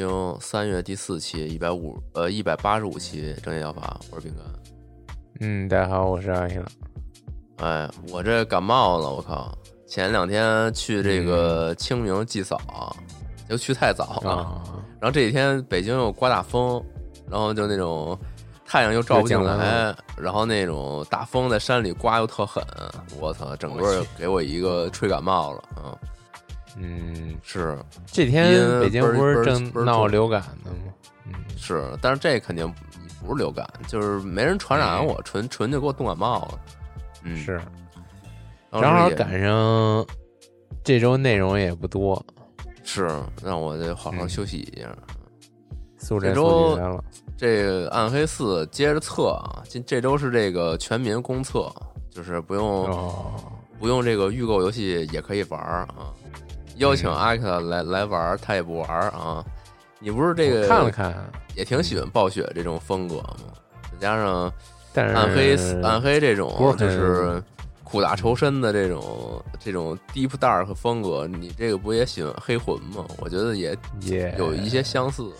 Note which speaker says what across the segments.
Speaker 1: 听三月第四期一百五呃一百八十五期正业疗法，我是饼干。
Speaker 2: 嗯，大家好，我是阿英。
Speaker 1: 哎，我这感冒了，我靠！前两天去这
Speaker 2: 嗯
Speaker 1: 个清明祭扫，又去太早了，
Speaker 2: 啊，
Speaker 1: 然后这几天北京又刮大风，然后就那种太阳又照不进来，然后那种大风在山里刮又特狠，我操，整个给我一个吹感冒了，嗯，
Speaker 2: 嗯，
Speaker 1: 是
Speaker 2: 这天北京不是正闹流感呢吗？嗯，
Speaker 1: 是，但是这肯定不是流感，就是没人传染我，纯纯就给我冻感冒了。嗯，
Speaker 2: 是，正好赶上这周内容也不多，
Speaker 1: 是让我得好好
Speaker 2: 嗯
Speaker 1: 休息一下。这周。这个《暗黑四》接着测啊，今这周是这个全民公测，就是不用、
Speaker 2: 哦，
Speaker 1: 不用这个预购游戏也可以玩啊。邀请
Speaker 2: 嗯
Speaker 1: 阿克来来玩，他也不玩啊。你不是这个
Speaker 2: 看了看，
Speaker 1: 也挺喜欢暴雪这种风格吗？再加上暗黑暗黑这种就是苦大仇深的这种这种 deep dark 风格，你这个不也喜欢黑魂吗？我觉得也
Speaker 2: 也
Speaker 1: 有一些相似。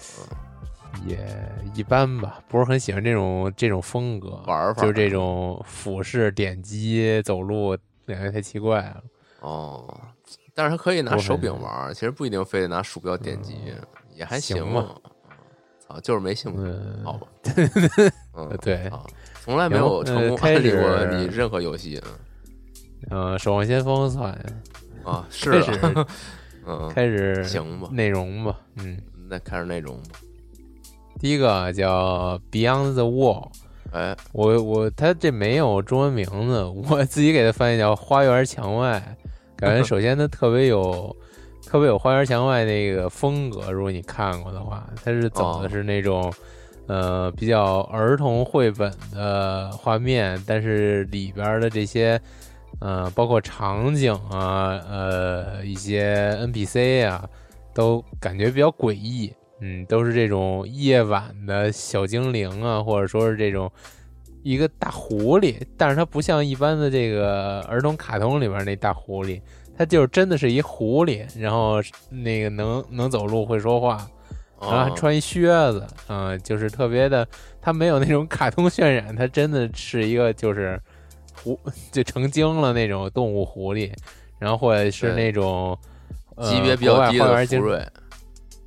Speaker 2: 也一般吧，不是很喜欢这种这种风格
Speaker 1: 玩法
Speaker 2: 就是这种俯视点击走路，感觉太奇怪了。
Speaker 1: 哦，但是它可以拿手柄玩，其实不一定非得拿鼠标点击，也还
Speaker 2: 行吧。
Speaker 1: 啊，就是没兴趣，
Speaker 2: 嗯，
Speaker 1: 好吧？嗯，
Speaker 2: 对，
Speaker 1: 啊，从来没有成功
Speaker 2: 呃开
Speaker 1: 安利过
Speaker 2: 始
Speaker 1: 你任何游戏
Speaker 2: 呃，守望先锋算
Speaker 1: 啊，是嗯，
Speaker 2: 开始
Speaker 1: 行吧
Speaker 2: 内容吧，嗯，
Speaker 1: 那开始内容吧。
Speaker 2: 第一个叫 Beyond the Wall，
Speaker 1: 哎，
Speaker 2: 我我他这没有中文名字，我自己给他翻译叫花园墙外，感觉首先它特别有特别有花园墙外那个风格，如果你看过的话，它是走的是那种、呃比较儿童绘本的画面，但是里边的这些呃包括场景啊呃一些 NPC 啊，都感觉比较诡异。嗯，都是这种夜晚的小精灵啊，或者说是这种一个大狐狸，但是它不像一般的这个儿童卡通里边那大狐狸，它就是真的是一狐狸，然后那个能能走路会说话，然后还
Speaker 1: 哦
Speaker 2: 穿一靴子，嗯、就是特别的，它没有那种卡通渲染，它真的是一个就是狐就成精了那种动物狐狸，然后或者是那种。呃
Speaker 1: 级别比较低的
Speaker 2: 花园精
Speaker 1: 福瑞，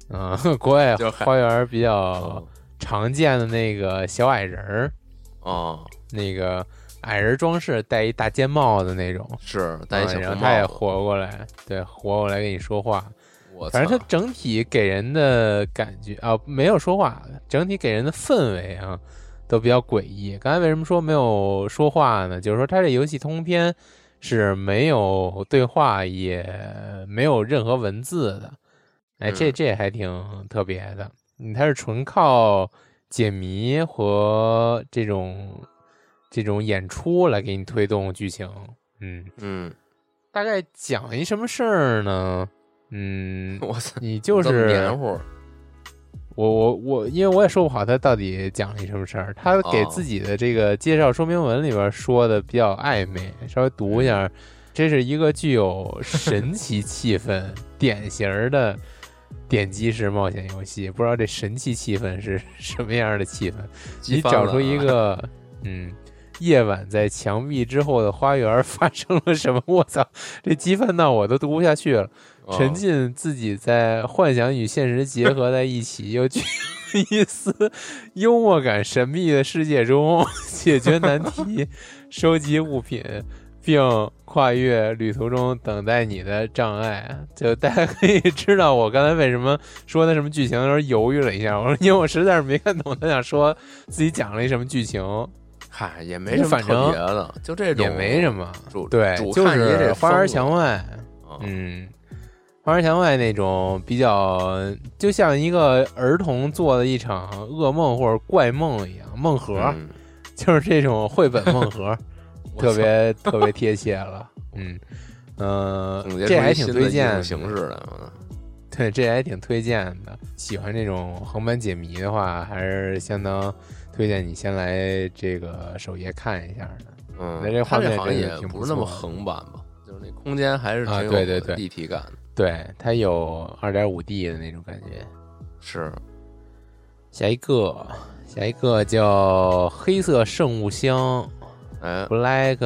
Speaker 2: 嗯，国外
Speaker 1: 就是
Speaker 2: 花园比较
Speaker 1: 哦
Speaker 2: 常见的那个小矮人儿，
Speaker 1: 哦，
Speaker 2: 那个矮人装饰戴一大尖帽子那种，
Speaker 1: 是戴一小
Speaker 2: 嗯然后他也活过来，对，活过来跟你说话。
Speaker 1: 我
Speaker 2: 反正它整体给人的感觉啊，没有说话，整体给人的氛围啊，都比较诡异。刚才为什么说没有说话呢？就是说它这游戏通篇是没有对话，也没有任何文字的。哎，这
Speaker 1: 嗯
Speaker 2: 这还挺特别的。嗯，它是纯靠解谜和这种这种演出来给你推动剧情。嗯，
Speaker 1: 嗯，
Speaker 2: 大概讲一什么事儿呢？嗯，
Speaker 1: 我操，
Speaker 2: 你就是
Speaker 1: 黏糊，
Speaker 2: 我我我，因为我也说不好他到底讲了一什么事儿。他给
Speaker 1: 哦
Speaker 2: 自己的这个介绍说明文里边说的比较暧昧，稍微读一下。这是一个具有神奇气氛、典型的点击式冒险游戏。不知道这神奇气氛是 什么样的气氛？你找出一个，嗯，夜晚在墙壁之后的花园发生了什么？我操，这激愤到我都读不下去了。
Speaker 1: 哦
Speaker 2: 沉浸自己在幻想与现实结合在一起，又具有 一丝幽默感、神秘的世界中解决难题、收集物品，并跨越旅途中等待你的障碍。就大家可以知道，我刚才为什么说他什么剧情的时候犹豫了一下。我说，因为我实在是没看懂他想说自己讲了一什么剧情，
Speaker 1: 嗨，也没什么特别的，就这种
Speaker 2: 也没什么。
Speaker 1: 主
Speaker 2: 对，
Speaker 1: 主
Speaker 2: 就是花儿墙外，
Speaker 1: 嗯
Speaker 2: 嗯，花儿墙外那种比较，就像一个儿童做的一场噩梦或者怪梦一样，梦盒，
Speaker 1: 嗯
Speaker 2: 就是这种绘本梦盒，
Speaker 1: 我
Speaker 2: 特别特别贴切了。嗯，呃，这还挺推荐
Speaker 1: 形式的，嗯
Speaker 2: 对，这还挺推荐的。喜欢这种横版解谜的话，还是相当推荐你先来这个首页看一下的。
Speaker 1: 嗯，
Speaker 2: 那这画面
Speaker 1: 好像也
Speaker 2: 挺不
Speaker 1: 不是那么横版吧，就是那空间还是
Speaker 2: 啊
Speaker 1: 挺有
Speaker 2: 对对对
Speaker 1: 立体感的，
Speaker 2: 对，它有二点五 D 的那种感觉。
Speaker 1: 是
Speaker 2: 下一个，下一个叫黑色圣物箱
Speaker 1: 哎
Speaker 2: ，（Black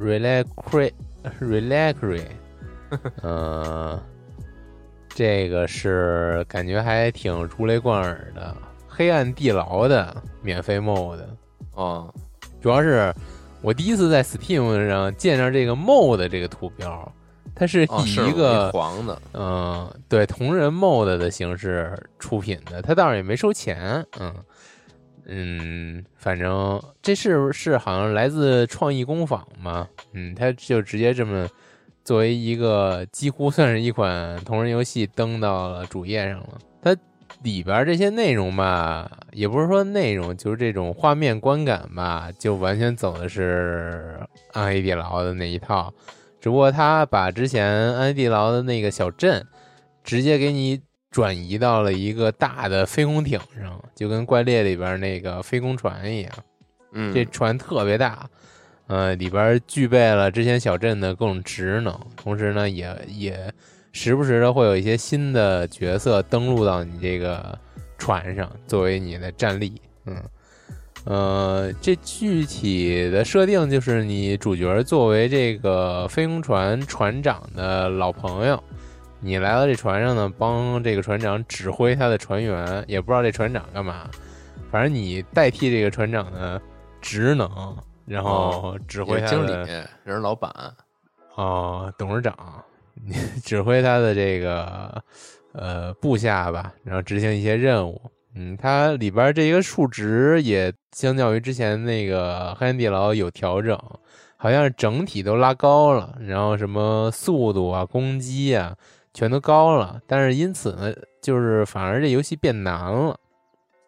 Speaker 2: Reliquary Reliquary）。嗯，这个是感觉还挺如雷贯耳的，黑暗地牢的免费 mod。
Speaker 1: 哦，
Speaker 2: 主要是我第一次在 Steam 上见着这个 mod 这个图标，它是以一个、
Speaker 1: 黄的，
Speaker 2: 嗯，对，同人 mod 的形式出品的，它倒是也没收钱，嗯嗯，反正这是是好像来自创意工坊嘛，嗯，他就直接这么作为一个几乎算是一款同人游戏登到了主页上了。它里边这些内容吧，也不是说内容，就是这种画面观感吧，就完全走的是暗黑地牢的那一套。只不过他把之前暗黑地牢的那个小镇，直接给你转移到了一个大的飞空艇上，就跟怪猎里边那个飞空船一样。
Speaker 1: 嗯，
Speaker 2: 这船特别大，呃，里边具备了之前小镇的各种职能，同时呢，也也时不时的会有一些新的角色登陆到你这个船上，作为你的战力。嗯，呃，这具体的设定就是你主角作为这个飞空船船长的老朋友。你来到这船上呢，帮这个船长指挥他的船员，也不知道这船长干嘛，反正你代替这个船长的职能，然后指挥
Speaker 1: 经理，人是老板，
Speaker 2: 哦，董事长，你 指挥他的这个呃部下吧，然后执行一些任务。嗯，它里边这一个数值也相较于之前那个黑暗地牢有调整，好像是整体都拉高了，然后什么速度啊、攻击啊全都高了。但是因此呢，就是反而这游戏变难了，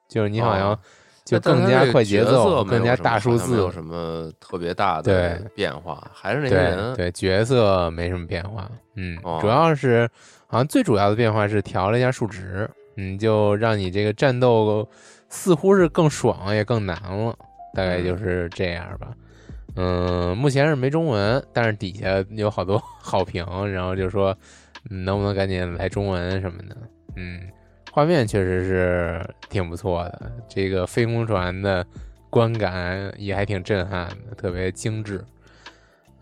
Speaker 2: 就是你好像
Speaker 1: 哦
Speaker 2: 就更加快节奏，更加大数字
Speaker 1: 没有，什么特别大的变化，还是那些人，
Speaker 2: 对，角色没什么变化，嗯，
Speaker 1: 哦。
Speaker 2: 主要是好像最主要的变化是调了一下数值，嗯，就让你这个战斗似乎是更爽也更难了，大概就是这样吧。嗯，目前是没中文，但是底下有好多 好评，然后就说、嗯能不能赶紧来中文什么的。嗯，画面确实是挺不错的，这个飞空船的观感也还挺震撼的，特别精致。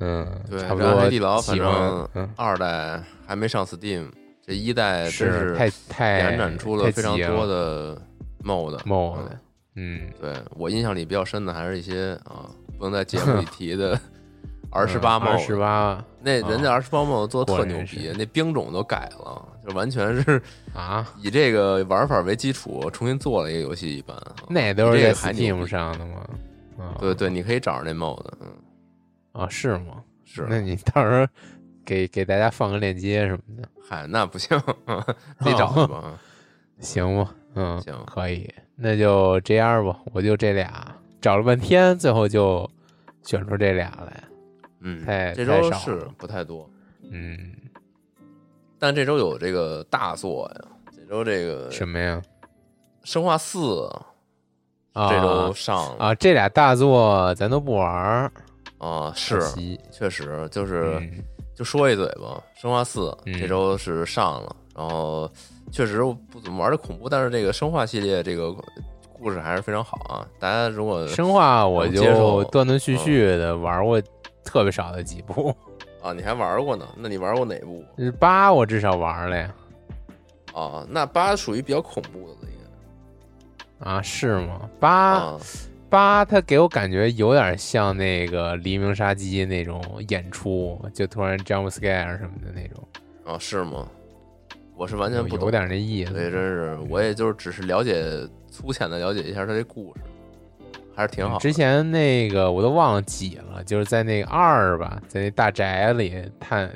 Speaker 2: 嗯，
Speaker 1: 对，
Speaker 2: 差不多
Speaker 1: 然后海底捞反正
Speaker 2: 嗯。
Speaker 1: 二代还没上 Steam，这一代真
Speaker 2: 是太太
Speaker 1: 延展出了非常多的 mod
Speaker 2: mod，
Speaker 1: 嗯。
Speaker 2: 嗯，
Speaker 1: 对我印象里比较深的还是一些啊，不能在节目里提的 R 十八 mod，
Speaker 2: 十八
Speaker 1: 那人家 R 十八 mod 做的特牛逼，那兵种都改了，就完全是
Speaker 2: 啊，
Speaker 1: 以这个玩法为基础重新做了一个游戏一般。啊
Speaker 2: 那都是在
Speaker 1: 比这个还牛
Speaker 2: Steam 上的吗？啊，
Speaker 1: 对对，你可以找着那 mod，嗯，
Speaker 2: 啊，是吗？
Speaker 1: 是，
Speaker 2: 那你到时候给给大家放个链接什么的，
Speaker 1: 嗨，那不行，自己找去吧。啊
Speaker 2: 行吗？嗯，
Speaker 1: 行
Speaker 2: 可以，那就这样吧，我就这俩找了半天，最后就选出这俩来。
Speaker 1: 嗯，
Speaker 2: 太
Speaker 1: 这周是不太多，
Speaker 2: 嗯，
Speaker 1: 但这周有这个大作呀，这周这个
Speaker 2: 什么呀？
Speaker 1: 生化四
Speaker 2: 啊，
Speaker 1: 这周上了
Speaker 2: 啊，这俩大作咱都不玩儿，
Speaker 1: 啊，是确实就是
Speaker 2: 嗯
Speaker 1: 就说一嘴吧，生化四
Speaker 2: 嗯
Speaker 1: 这周是上了，然后确实不怎么玩的恐怖，但是这个生化系列这个故事还是非常好啊。大家如果
Speaker 2: 生化我就断断续续的玩过特别少的几部，
Speaker 1: 啊，你还玩过呢？那你玩过哪部
Speaker 2: 八我至少玩了呀。
Speaker 1: 啊？那八属于比较恐怖的了，应该
Speaker 2: 啊，是吗？八、
Speaker 1: 啊，
Speaker 2: 八他给我感觉有点像那个黎明杀机那种演出，就突然 jump scare 什么的那种，
Speaker 1: 啊，是吗？我是完全不懂，
Speaker 2: 有点那意思。
Speaker 1: 对，真是，我也就是只是了解粗浅的了解一下他这故事，还是挺好。
Speaker 2: 之前那个我都忘了几了，就是在那个二吧，在那大宅里探，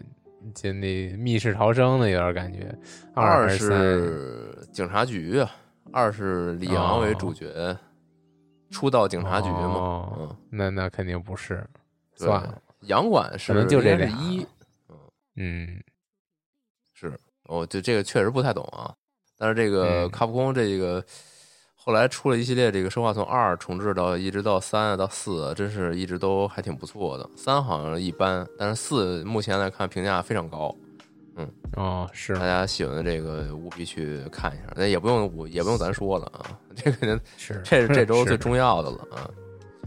Speaker 2: 就那密室逃生的有点感觉。
Speaker 1: 二
Speaker 2: 是
Speaker 1: 警察局啊，二是李阳为主角，出道警察局嘛。
Speaker 2: 哦
Speaker 1: 嗯，
Speaker 2: 那那肯定不是，
Speaker 1: 对
Speaker 2: 算了，
Speaker 1: 洋馆是
Speaker 2: 可能就这俩
Speaker 1: 一，
Speaker 2: 嗯，
Speaker 1: 是，哦，就这个确实不太懂啊。但是这个
Speaker 2: 嗯
Speaker 1: 卡普空这个后来出了一系列这个生化，从二重置到一直到三啊到四啊，真是一直都还挺不错的。三好像一般，但是四目前来看评价非常高，嗯
Speaker 2: 哦，是
Speaker 1: 大家喜欢的这个务必去看一下。那也不用我也不用咱说了啊，这个
Speaker 2: 是，
Speaker 1: 这 是这周最重要的了啊。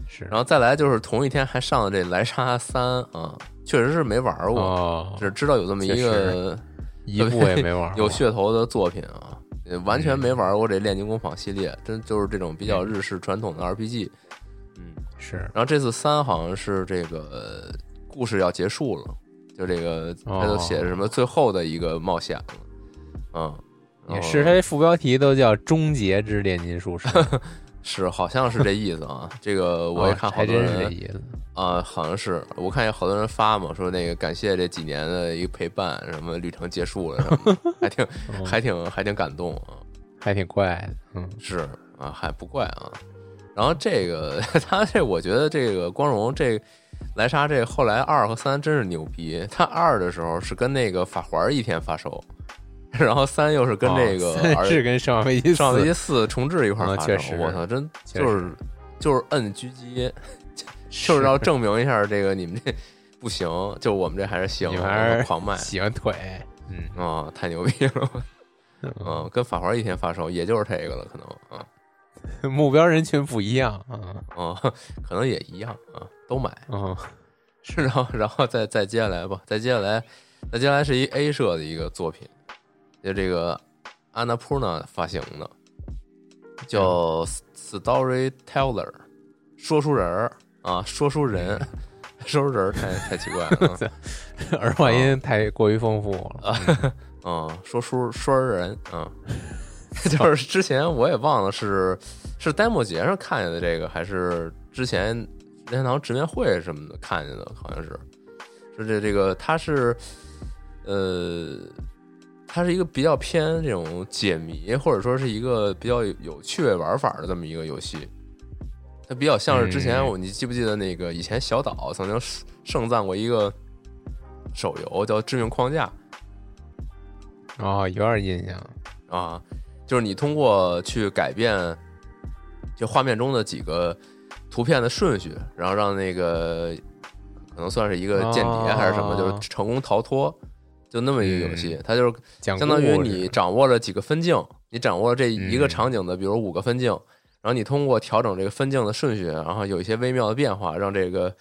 Speaker 2: 是，
Speaker 1: 然后再来就是同一天还上了这莱莎三啊，确实是没玩过，
Speaker 2: 哦，
Speaker 1: 只知道有这么一个
Speaker 2: 一部也没玩过，
Speaker 1: 有噱头的作品啊，也完全没玩过这炼金工坊系列，真就是这种比较日式传统的 RPG。嗯，
Speaker 2: 是，
Speaker 1: 然后这次三好像是这个呃故事要结束了，就这个他就写什么最后的一个冒险了，嗯，
Speaker 2: 也是，它这副标题都叫“终结之炼金术师”，
Speaker 1: 是好像是这意思啊。这个我也看好多人
Speaker 2: 真是这意思。
Speaker 1: 啊，好像是我看有好多人发嘛，说那个感谢这几年的一个陪伴，什么旅程结束了什么，还挺
Speaker 2: 哦
Speaker 1: 还挺还挺感动啊。
Speaker 2: 还挺怪的，嗯，
Speaker 1: 是啊，还不怪啊。然后这个 他这，我觉得这个光荣这莱莎这后来二和三真是牛逼。他二的时候是跟那个法环一天发售，然后三又是跟这个
Speaker 2: 哦三是跟《生化危机四
Speaker 1: 上危机四重置一块儿发售。
Speaker 2: 啊确实
Speaker 1: 我操，真就是就是摁狙击，就是要证明一下这个你们这不行，就我们这还是行，
Speaker 2: 你们还是
Speaker 1: 狂卖
Speaker 2: 喜欢腿，嗯
Speaker 1: 啊、太牛逼了。嗯，跟法环一天发售，也就是这个了，可能啊。
Speaker 2: 目标人群不一样啊，
Speaker 1: 哦，可能也一样啊，都买。
Speaker 2: 嗯，
Speaker 1: 是，然后，然后再再接下来吧，再接下来，再接下来是一 A 社的一个作品，就这个安娜普纳发行的，叫 Storyteller，说书人儿啊，说书人，说书人儿太太奇怪了啊。
Speaker 2: 儿化音太过于丰富了。
Speaker 1: 啊，嗯，说书说人，嗯，就是之前我也忘了是是 demo 节上看见的这个，还是之前任天堂直面会什么的看见的，好像是，是这这个他是，呃，它是一个比较偏这种解谜，或者说是一个比较有有趣味玩法的这么一个游戏。它比较像是之前
Speaker 2: 嗯
Speaker 1: 我，你记不记得那个以前小岛曾经盛盛赞过一个手游叫《致命框架》。
Speaker 2: 哦，有点印象，
Speaker 1: 啊，就是你通过去改变就画面中的几个图片的顺序，然后让那个可能算是一个间谍还是什么，
Speaker 2: 哦
Speaker 1: 就是成功逃脱，就那么一个游戏。它就是相当于你掌握了几个分镜，你掌握了这一个
Speaker 2: 嗯
Speaker 1: 场景的，比如五个分镜，然后你通过调整这个分镜的顺序，然后有一些微妙的变化，让这个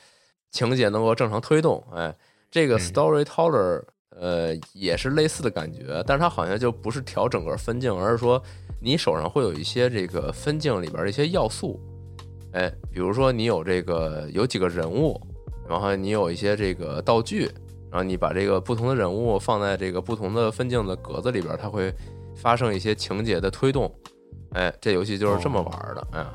Speaker 1: 情节能够正常推动。哎，这个
Speaker 2: 嗯
Speaker 1: storyteller。呃，也是类似的感觉，但是它好像就不是调整个分镜，而是说你手上会有一些这个分镜里边的一些要素，哎，比如说你有这个有几个人物，然后你有一些这个道具，然后你把这个不同的人物放在这个不同的分镜的格子里边，它会发生一些情节的推动，哎，这游戏就是这么玩的，哎。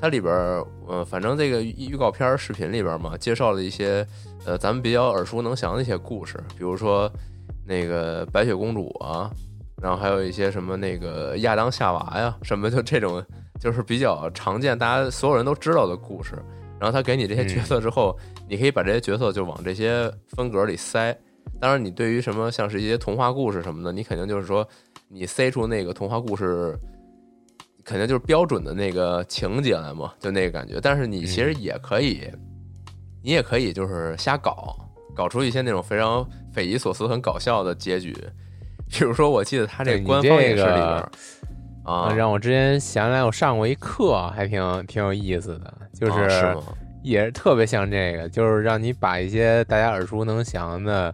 Speaker 1: 它里边儿，呃，反正这个预预告片儿视频里边嘛，介绍了一些，呃，咱们比较耳熟能详的一些故事，比如说那个白雪公主啊，然后还有一些什么那个亚当夏娃呀，什么就这种，就是比较常见，大家所有人都知道的故事。然后他给你这些角色之后，你可以把这些角色就往这些风格里塞。当然，你对于什么像是一些童话故事什么的，你肯定就是说，你塞出那个童话故事。肯定就是标准的那个情节来嘛，就那个感觉。但是你其实也可以，你也可以就是瞎搞，搞出一些那种非常匪夷所思、很搞笑的结局。比如说，我记得他这官方
Speaker 2: 这
Speaker 1: 演示里边
Speaker 2: 个
Speaker 1: 啊，
Speaker 2: 让我之前想起来，我上过一课，还挺挺有意思的，就
Speaker 1: 啊是？
Speaker 2: 也是特别像这个，就是让你把一些大家耳熟能详的，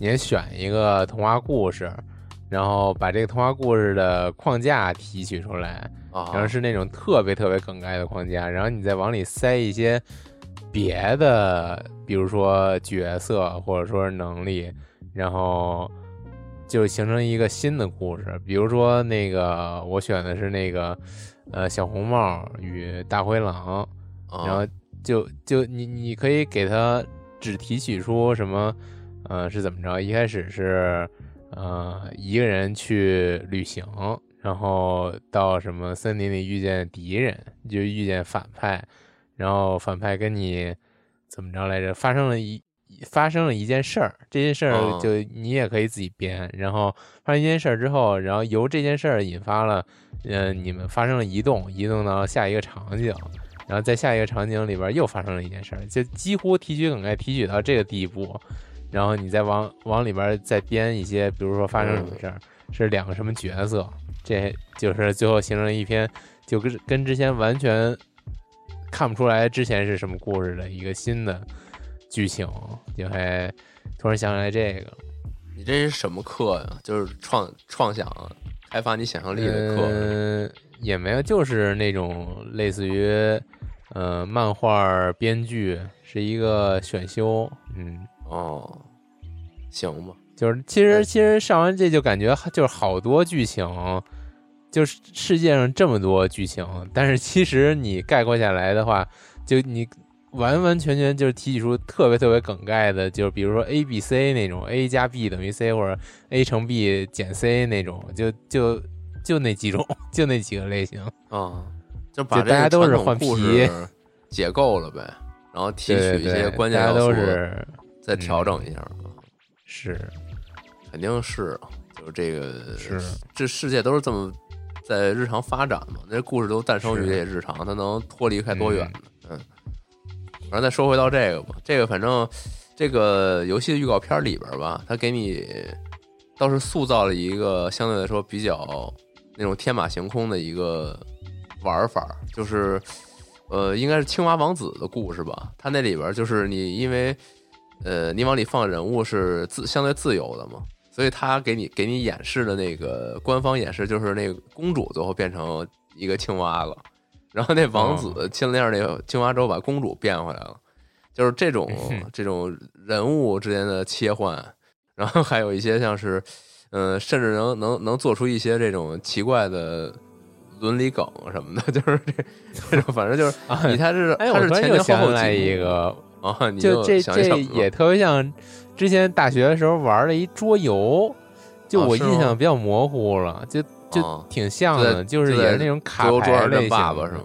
Speaker 2: 你也选一个童话故事，然后把这个童话故事的框架提取出来，
Speaker 1: 啊，
Speaker 2: 然后是那种特别特别梗概的框架，然后你再往里塞一些别的，比如说角色或者说是能力，然后就形成一个新的故事。比如说那个我选的是那个呃小红帽与大灰狼，
Speaker 1: 啊
Speaker 2: 然后就就你你可以给他只提取出什么，呃是怎么着？一开始是呃一个人去旅行，然后到什么森林里遇见敌人，就遇见反派，然后反派跟你怎么着来着？发生了一发生了一件事儿，这件事儿
Speaker 1: 哦。
Speaker 2: 就你也可以自己编，然后发生一件事儿之后，然后由这件事儿引发了，嗯、你们发生了移动，移动到下一个场景。然后在下一个场景里边又发生了一件事儿，就几乎提取梗概提取到这个地步，然后你再往往里边再编一些，比如说发生什么事儿，是两个什么角色，这就是最后形成了一篇就跟跟之前完全看不出来之前是什么故事的一个新的剧情，就还突然想起来这个
Speaker 1: 你这是什么课呀？就是创创想、开发你想象力的课。
Speaker 2: 嗯，也没有，就是那种类似于呃漫画编剧，是一个选修，嗯，
Speaker 1: 哦，行吧，
Speaker 2: 就是其实其实上完这就感觉就是好多剧情，就是世界上这么多剧情，但是其实你概括下来的话，就你完完全全就是提取出特别特别梗概的，就是比如说 A B C 那种，A 加 B 等于 C 或者 A 乘 B 减 C 那种，就就就那几种，就那几个类型。
Speaker 1: 啊，就把
Speaker 2: 大家都是换
Speaker 1: 故
Speaker 2: 皮
Speaker 1: 解构了呗，然后提取一些关键要素，
Speaker 2: 都是
Speaker 1: 再调整一下。
Speaker 2: 是
Speaker 1: 肯定是，就是这个
Speaker 2: 是
Speaker 1: 这世界都是这么在日常发展嘛，那故事都诞生于这些日常，它能脱离开多远呢？嗯，反正再说回到这个吧，这个反正这个游戏的预告片里边吧，它给你倒是塑造了一个相对来说比较那种天马行空的一个玩法，就是呃，应该是青蛙王子的故事吧。它那里边就是你因为呃，你往里放人物是自相对自由的嘛，所以他给你给你演示的那个官方演示就是那个公主最后变成一个青蛙了，然后那王子亲了一下那个青蛙之后把公主变回来了，就是这种这种人物之间的切换，然后还有一些像是，嗯、甚至能能能做出一些这种奇怪的伦理梗什么的，就是这这种，反正就是
Speaker 2: 啊
Speaker 1: 你他是他是前前后后几
Speaker 2: 来一个，
Speaker 1: 啊，你
Speaker 2: 就这这也特别像之前大学的时候玩的一桌游，就我印象比较模糊了，就就
Speaker 1: 啊
Speaker 2: 挺像的，就是也是那种卡牌类型的
Speaker 1: 是吗？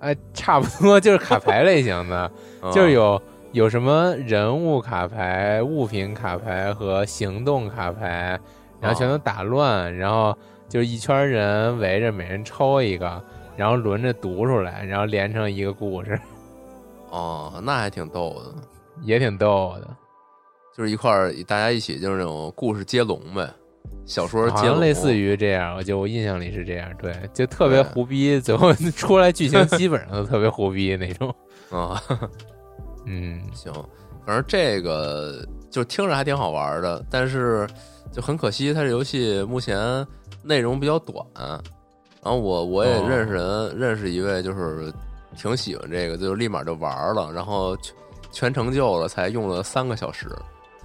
Speaker 2: 哎，差不多就是卡牌类型的，就是
Speaker 1: 啊
Speaker 2: 有有什么人物卡牌、物品卡牌和行动卡牌，然后全都打乱，然后就是一圈人围着，每人抽一个，然后轮着读出来，然后连成一个故事，
Speaker 1: 哦，那还挺逗的，
Speaker 2: 也挺逗的。
Speaker 1: 就是一块儿大家一起就是那种故事接龙呗，小说
Speaker 2: 好
Speaker 1: 接龙，
Speaker 2: 像类似于这样，我就我印象里是这样，对，就特别
Speaker 1: 对
Speaker 2: 胡逼，最后 出来剧情 基本上都特别胡逼那种。
Speaker 1: 啊，
Speaker 2: 嗯，
Speaker 1: 行，反正这个就听着还挺好玩的，但是就很可惜，它这游戏目前内容比较短。然后我我也
Speaker 2: 哦
Speaker 1: 认识人，认识一位就是挺喜欢这个，就立马就玩了，然后全全成就了，才用了三个小时，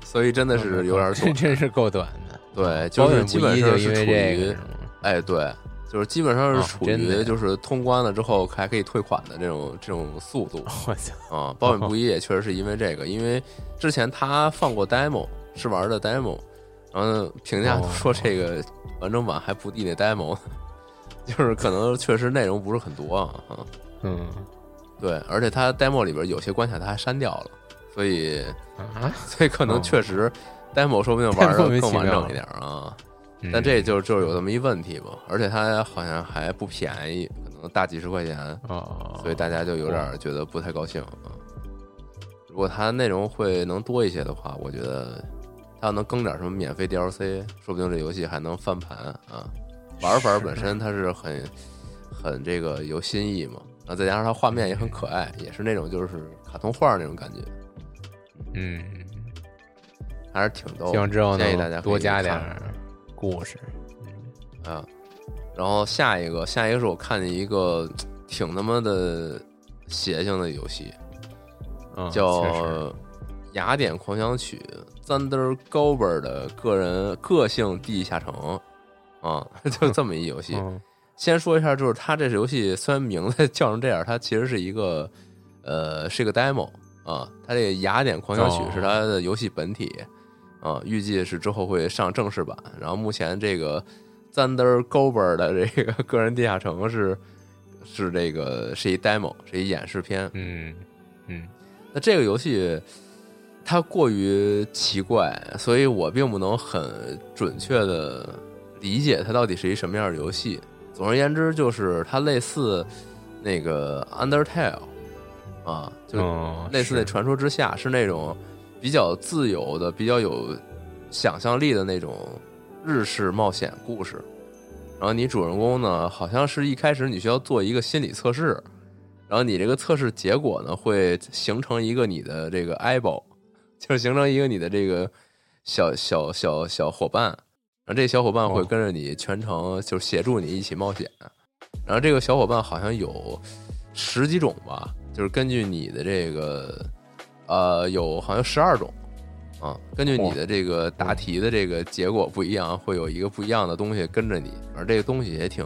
Speaker 1: 所以真的是有点
Speaker 2: 这
Speaker 1: 短。
Speaker 2: 真是够短的。
Speaker 1: 对，就是基本上是处于哎，对，就是基本上
Speaker 2: 哦
Speaker 1: 是处于就是通关了之后还可以退款的这种这种速度。
Speaker 2: 我操，
Speaker 1: 啊，褒贬不 一也确实是因为这个，因为之前他放过 demo 试玩的 demo，然后评价都说这个完整版还不敌那 demo，就是可能确实内容不是很多啊。啊
Speaker 2: 嗯
Speaker 1: 对，而且他 demo 里边有些关卡他还删掉了，所以
Speaker 2: 啊，
Speaker 1: 所以可能
Speaker 2: 哦
Speaker 1: 确实 demo 说不定 玩的更完整一点啊。
Speaker 2: 嗯
Speaker 1: 但这就就是有这么一问题吧，而且它好像还不便宜，可能大几十块钱。
Speaker 2: 啊，
Speaker 1: 所以大家就有点觉得不太高兴啊。如果它内容会能多一些的话，我觉得它要能更点什么免费 DLC，说不定这游戏还能翻盘啊。玩法本身它是很很这个有新意嘛，然后再加上它画面也很可爱，也是那种就是卡通画那种感觉，
Speaker 2: 嗯，
Speaker 1: 还是挺逗的。
Speaker 2: 希望之后
Speaker 1: 建议大家
Speaker 2: 多加点儿
Speaker 3: 故事。
Speaker 1: 啊，然后下一个，下一个是我看见一个挺他妈的邪性的游戏，
Speaker 3: 嗯，
Speaker 1: 叫《雅典狂想曲》Thunder Gober 的个人个性地下城啊，就这么一游戏。
Speaker 3: 嗯
Speaker 1: 先说一下，就是它这游戏虽然名字叫成这样，它其实是一个呃是一个 demo 啊，它这个《雅典狂想曲
Speaker 3: 哦》
Speaker 1: 是它的游戏本体啊，预计是之后会上正式版。然后目前这个 Thunder Gober 的这个个人地下城是是这个是一 demo，是一演示片。
Speaker 3: 嗯嗯
Speaker 1: 那这个游戏它过于奇怪，所以我并不能很准确的理解它到底是一什么样的游戏。总而言之，就是它类似那个 Undertale 啊，就
Speaker 3: 哦，
Speaker 1: 类似那传说之下，是那种比较自由的、比较有想象力的那种日式冒险故事。然后你主人公呢，好像是一开始你需要做一个心理测试，然后你这个测试结果呢，会形成一个你的这个 eyeball，就是形成一个你的这个小小小小伙伴，然后这小伙伴会跟着你全程就是协助你一起冒险。然后这个小伙伴好像有十几种吧，就是根据你的这个呃有好像十二种啊，根据你的这个答题的这个结果不一样，会有一个不一样的东西跟着你，而这个东西也挺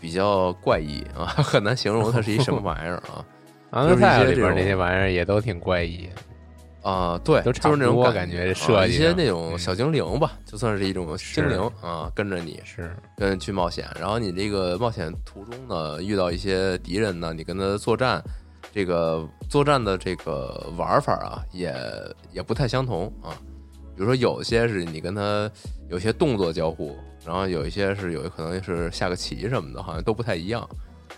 Speaker 1: 比较怪异啊，很难形容它是一什么玩意儿啊
Speaker 3: 安
Speaker 1: 就是一
Speaker 3: 德泰里边那些玩意儿也都挺怪异。
Speaker 1: 啊，对，
Speaker 3: 都差
Speaker 1: 就是那种
Speaker 3: 不多
Speaker 1: 感
Speaker 3: 感觉
Speaker 1: 啊一些那种
Speaker 3: 嗯。
Speaker 1: 小精灵吧，就算是一种精灵啊，跟着你，
Speaker 3: 是，
Speaker 1: 跟去冒险，然后你这个冒险途中呢，遇到一些敌人呢，你跟他作战，这个作战的这个玩法啊，也也不太相同啊。比如说有些是你跟他有些动作交互，然后有一些是有可能是下个棋什么的，好像都不太一样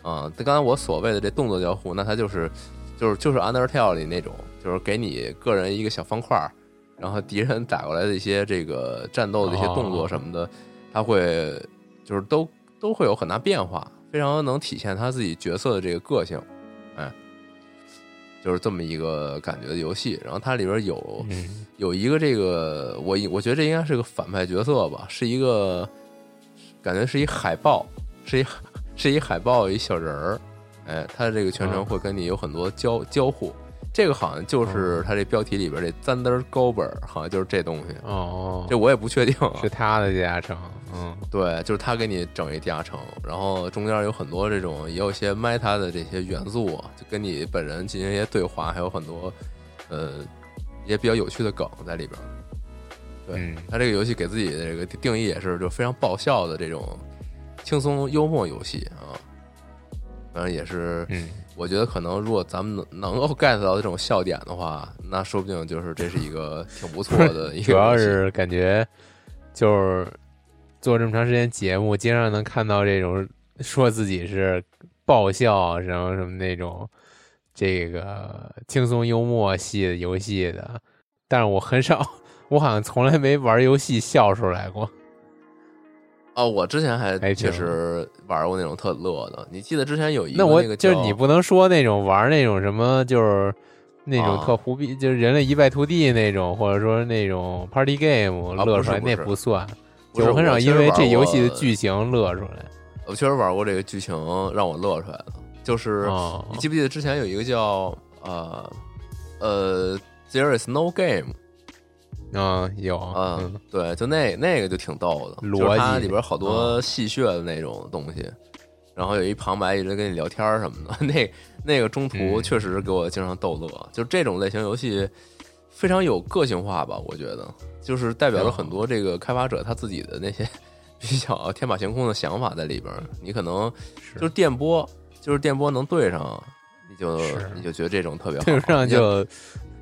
Speaker 1: 啊。刚才我所谓的这动作交互，那它就是就是就是 Undertale 里那种，就是给你个人一个小方块儿，然后敌人打过来的一些这个战斗的一些动作什么的，它会就是都都会有很大变化，非常能体现他自己角色的这个个性，哎，就是这么一个感觉的游戏。然后它里边有
Speaker 3: 嗯
Speaker 1: 有一个这个，我我觉得这应该是个反派角色吧，是一个感觉是一海豹，是一 是一海豹一小人儿，哎，他这个全程
Speaker 3: 嗯
Speaker 1: 会跟你有很多交交互。这个好像就是他这标题里边这 Thunder Gober，好像就是这东西，
Speaker 3: 哦，
Speaker 1: 这我也不确定啊。
Speaker 3: 是他的地下城，嗯。
Speaker 1: 对，就是他给你整一地下城，然后中间有很多这种也有一些 meta 的这些元素啊，就跟你本人进行一些对话，还有很多呃一些比较有趣的梗在里边。对
Speaker 3: 嗯。
Speaker 1: 他这个游戏给自己的这个定义也是就非常爆笑的这种轻松幽默游戏啊，反正也是，
Speaker 3: 嗯，
Speaker 1: 我觉得可能如果咱们能能够 get 到这种笑点的话，那说不定就是这是一个挺不错的 一个
Speaker 3: 主要是感觉就是做这么长时间节目，经常能看到这种说自己是爆笑然后什么那种这个轻松幽默系的游戏的，但是我很少，我好像从来没玩游戏笑出来过。
Speaker 1: 哦，我之前还确实玩过那种特乐的。你记得之前有一个
Speaker 3: 那
Speaker 1: 个
Speaker 3: 就是你不能说那种玩那种什么，就是那种
Speaker 1: 啊
Speaker 3: 特胡逼，就是人类一败涂地那种，或者说那种 party game
Speaker 1: 啊
Speaker 3: 乐出来，那
Speaker 1: 不
Speaker 3: 算。我很少因为这游戏的剧情乐出来。
Speaker 1: 我确实玩过这个剧情，让我乐出来了。就是、
Speaker 3: 哦
Speaker 1: 你记不记得之前有一个叫呃呃 There is no game
Speaker 3: 嗯，有
Speaker 1: 啊、
Speaker 3: 嗯
Speaker 1: 对，就那那个就挺逗的，
Speaker 3: 逻
Speaker 1: 就是它
Speaker 3: 辑
Speaker 1: 里边好多戏谑的那种东西，然后有一旁白一直跟你聊天儿什么的，那那个中途
Speaker 3: 嗯
Speaker 1: 确实给我经常逗乐。就这种类型游戏非常有个性化吧，我觉得就是代表了很多这个开发者他自己的那些 比较天马行空的想法在里边。你可能
Speaker 3: 是
Speaker 1: 就是电波，就是电波能对上，你就你就觉得这种特别好，
Speaker 3: 对不上
Speaker 1: 就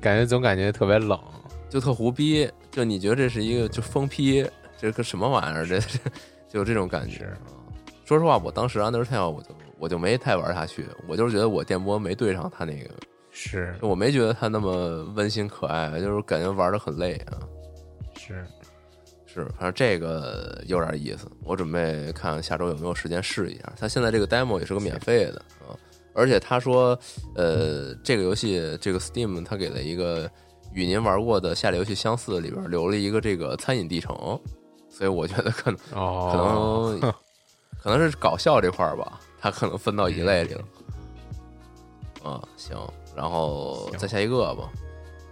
Speaker 3: 感觉总感觉特别冷。
Speaker 1: 就特胡逼，就你觉得这是一个就疯批，这个什么玩意儿？这这 就这种感觉。啊说实话，我当时 Undertale 我就我就没太玩下去，我就是觉得我电波没对上他那个，
Speaker 3: 是
Speaker 1: 我没觉得他那么温馨可爱，就是感觉玩的很累啊。
Speaker 3: 是，
Speaker 1: 是，反正这个有点意思，我准备看下周有没有时间试一下。他现在这个 demo 也是个免费的啊，而且他说，呃，这个游戏这个 Steam 他给了一个与您玩过的下列游戏相似里边留了一个这个餐饮地城所以我觉得可能可
Speaker 3: 哦，
Speaker 1: 能可能是搞笑这块儿吧，它可能分到一类里了。啊，行，然后再下一个吧，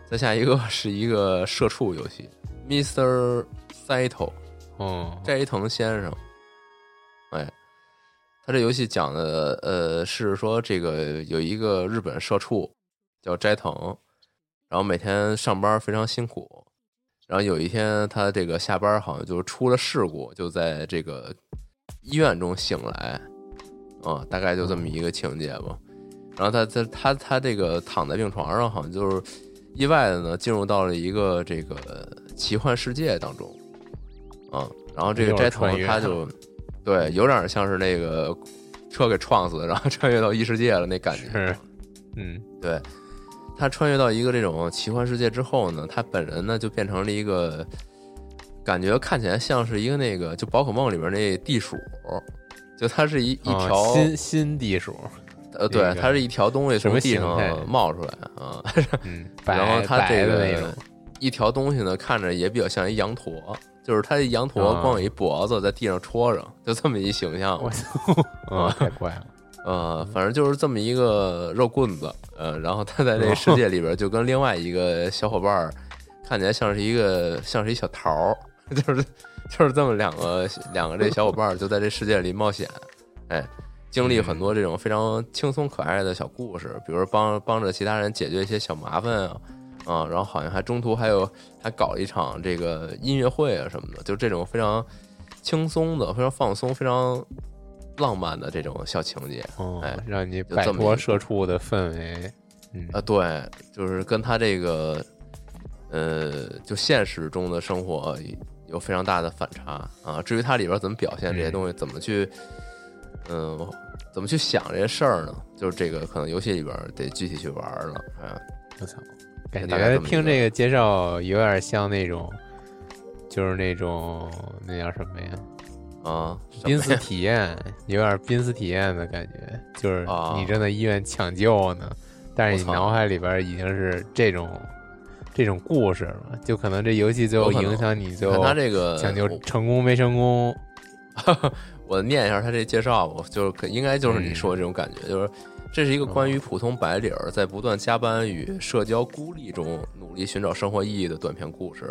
Speaker 1: 再下一个 是一个社畜游戏，Mr. Saito
Speaker 3: 哦，
Speaker 1: 斋藤先生。哎，他这游戏讲的呃是说这个有一个日本社畜叫斋藤，然后每天上班非常辛苦，然后有一天他这个下班好像就出了事故，就在这个医院中醒来，啊，大概就这么一个情节吧。然后他他他他这个躺在病床上，好像就是意外的呢进入到了一个这个奇幻世界当中，啊，然后这个斋藤他就对有点像是那个车给撞死，然后穿越到异世界了那感觉。
Speaker 3: 嗯，
Speaker 1: 对，他穿越到一个这种奇幻世界之后呢，他本人呢就变成了一个感觉看起来像是一个那个就宝可梦里边那地鼠，就它是一一
Speaker 3: 哦
Speaker 1: 条、
Speaker 3: 新新地鼠，
Speaker 1: 呃，对
Speaker 3: 那，个
Speaker 1: 它是一条东西
Speaker 3: 什么
Speaker 1: 从地上冒出来啊，
Speaker 3: 嗯，
Speaker 1: 然后
Speaker 3: 白
Speaker 1: 它这个一条东西呢看着也比较像一羊驼，就是它的羊驼
Speaker 3: 啊
Speaker 1: 光有一脖子在地上戳着，就这么一形象。
Speaker 3: 我操，哦，太怪了，
Speaker 1: 呃，反正就是这么一个肉棍子，呃，然后他在这个世界里边就跟另外一个小伙伴儿看起来像是一个像是一小桃儿，就是就是这么两个两个这小伙伴儿就在这世界里冒险，哎，经历很多这种非常轻松可爱的小故事，比如帮帮着其他人解决一些小麻烦啊。啊，然后好像还中途还有还搞一场这个音乐会啊什么的，就这种非常轻松的、非常放松、非常浪漫的这种小情节。
Speaker 3: 哦
Speaker 1: 哎，
Speaker 3: 让你摆脱社畜的氛围，嗯
Speaker 1: 啊，对，就是跟他这个，呃，就现实中的生活有非常大的反差啊。至于它里边怎么表现这些
Speaker 3: 嗯
Speaker 1: 东西，怎么去，嗯、怎么去想这些事儿呢？就是这个可能游戏里边得具体去玩了啊。
Speaker 3: 我操，感觉听这个介绍有点像那种，就是那种那叫什么呀？
Speaker 1: 啊，
Speaker 3: 濒死体验，有点濒死体验的感觉，就是
Speaker 1: 啊。
Speaker 3: 你正在医院抢救呢，但是你脑海里边已经是这种这种故事了，就可能这游戏最后影响你最后
Speaker 1: 他这个
Speaker 3: 抢救成功没成功。
Speaker 1: 我念一下他这介绍吧，就是应该就是你说的这种感觉，就是这是一个关于普通白领儿在不断加班与社交孤立中努力寻找生活意义的短篇故事。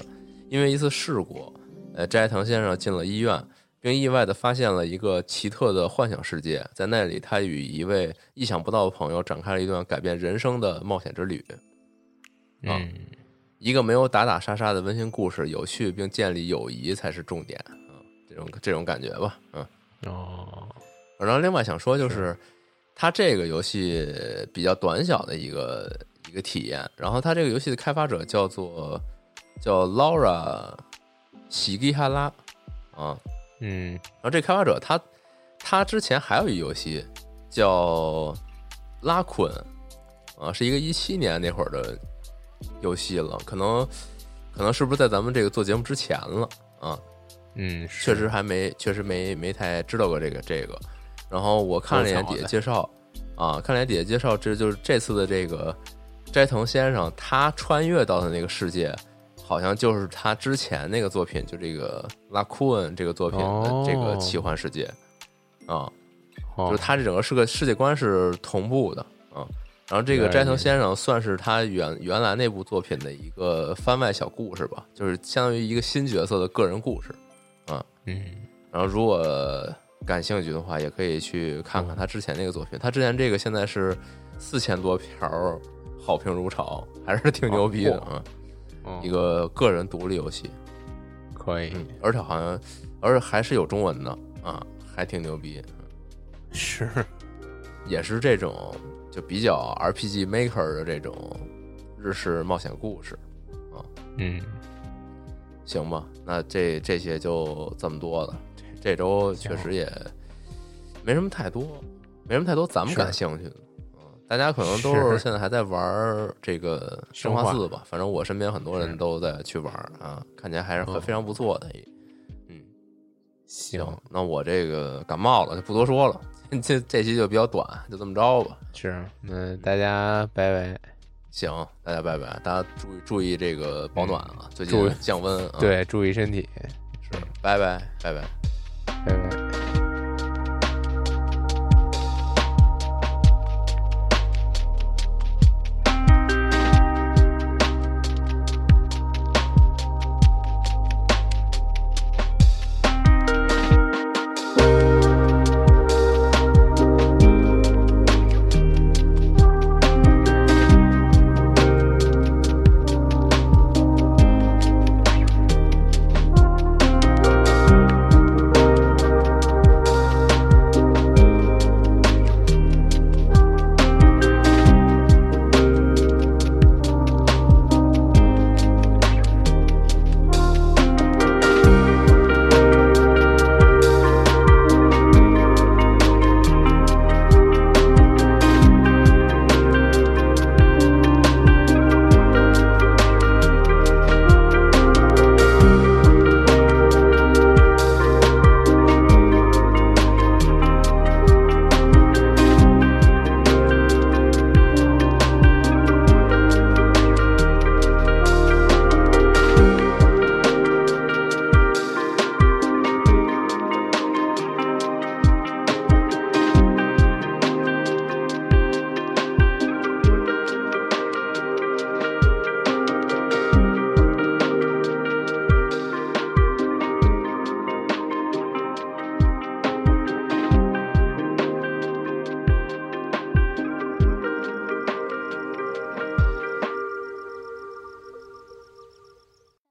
Speaker 1: 因为一次事故，呃，斋藤先生进了医院，并意外地发现了一个奇特的幻想世界，在那里，他与一位意想不到的朋友展开了一段改变人生的冒险之旅。啊
Speaker 3: 嗯，
Speaker 1: 一个没有打打杀杀的温馨故事，有趣并建立友谊才是重点啊！这种这种感觉吧，嗯。
Speaker 3: 哦，
Speaker 1: 然后另外想说就是，它这个游戏比较短小的一个一个体验。然后它这个游戏的开发者叫做叫 Laura 喜吉哈拉啊。
Speaker 3: 嗯
Speaker 1: 然后这开发者他他之前还有一游戏叫拉捆啊，是一个一七年那会儿的游戏了，可能可能是不是在咱们这个做节目之前了啊？
Speaker 3: 嗯，
Speaker 1: 确实还没，确实没没太知道过这个这个。然后我看了一眼底下介绍，啊，看了一眼底下介绍，这就是这次的这个斋藤先生他穿越到的那个世界，好像就是他之前那个作品，就这个拉库恩这个作品的这个
Speaker 3: 哦
Speaker 1: 奇幻世界，啊，
Speaker 3: 哦
Speaker 1: 就是他这整个是个世界观是同步的啊。然后这个斋藤先生算是他原原来那部作品的一个番外小故事吧，就是相当于一个新角色的个人故事啊。
Speaker 3: 嗯
Speaker 1: 然后如果感兴趣的话，也可以去看看他之前那个作品。他之前这个现在是四千多条好评如潮，还是挺牛逼的啊！
Speaker 3: 哦
Speaker 1: 一个个人独立游戏，
Speaker 3: 可以
Speaker 1: 嗯，而且好像，而且还是有中文的啊，还挺牛逼。
Speaker 3: 是
Speaker 1: 也是这种就比较 RPG Maker 的这种日式冒险故事，
Speaker 3: 嗯
Speaker 1: 行吧？那这这些就这么多了。这这周确实也没什么太多，没什么太多咱们感兴趣的。嗯，大家可能都是
Speaker 3: 是
Speaker 1: 现在还在玩这个生化四吧，反正我身边很多人都在去玩啊，看起来还是很
Speaker 3: 嗯
Speaker 1: 非常不错的。嗯，
Speaker 3: 行
Speaker 1: 行，那我这个感冒了就不多说了，这这期就比较短，就这么着吧。
Speaker 3: 是那大家拜拜。
Speaker 1: 行，大家拜拜，大家注意注意这个保暖啊，最近降温啊，
Speaker 3: 对，注意身体。
Speaker 1: 是，拜拜拜拜。
Speaker 2: 拜拜。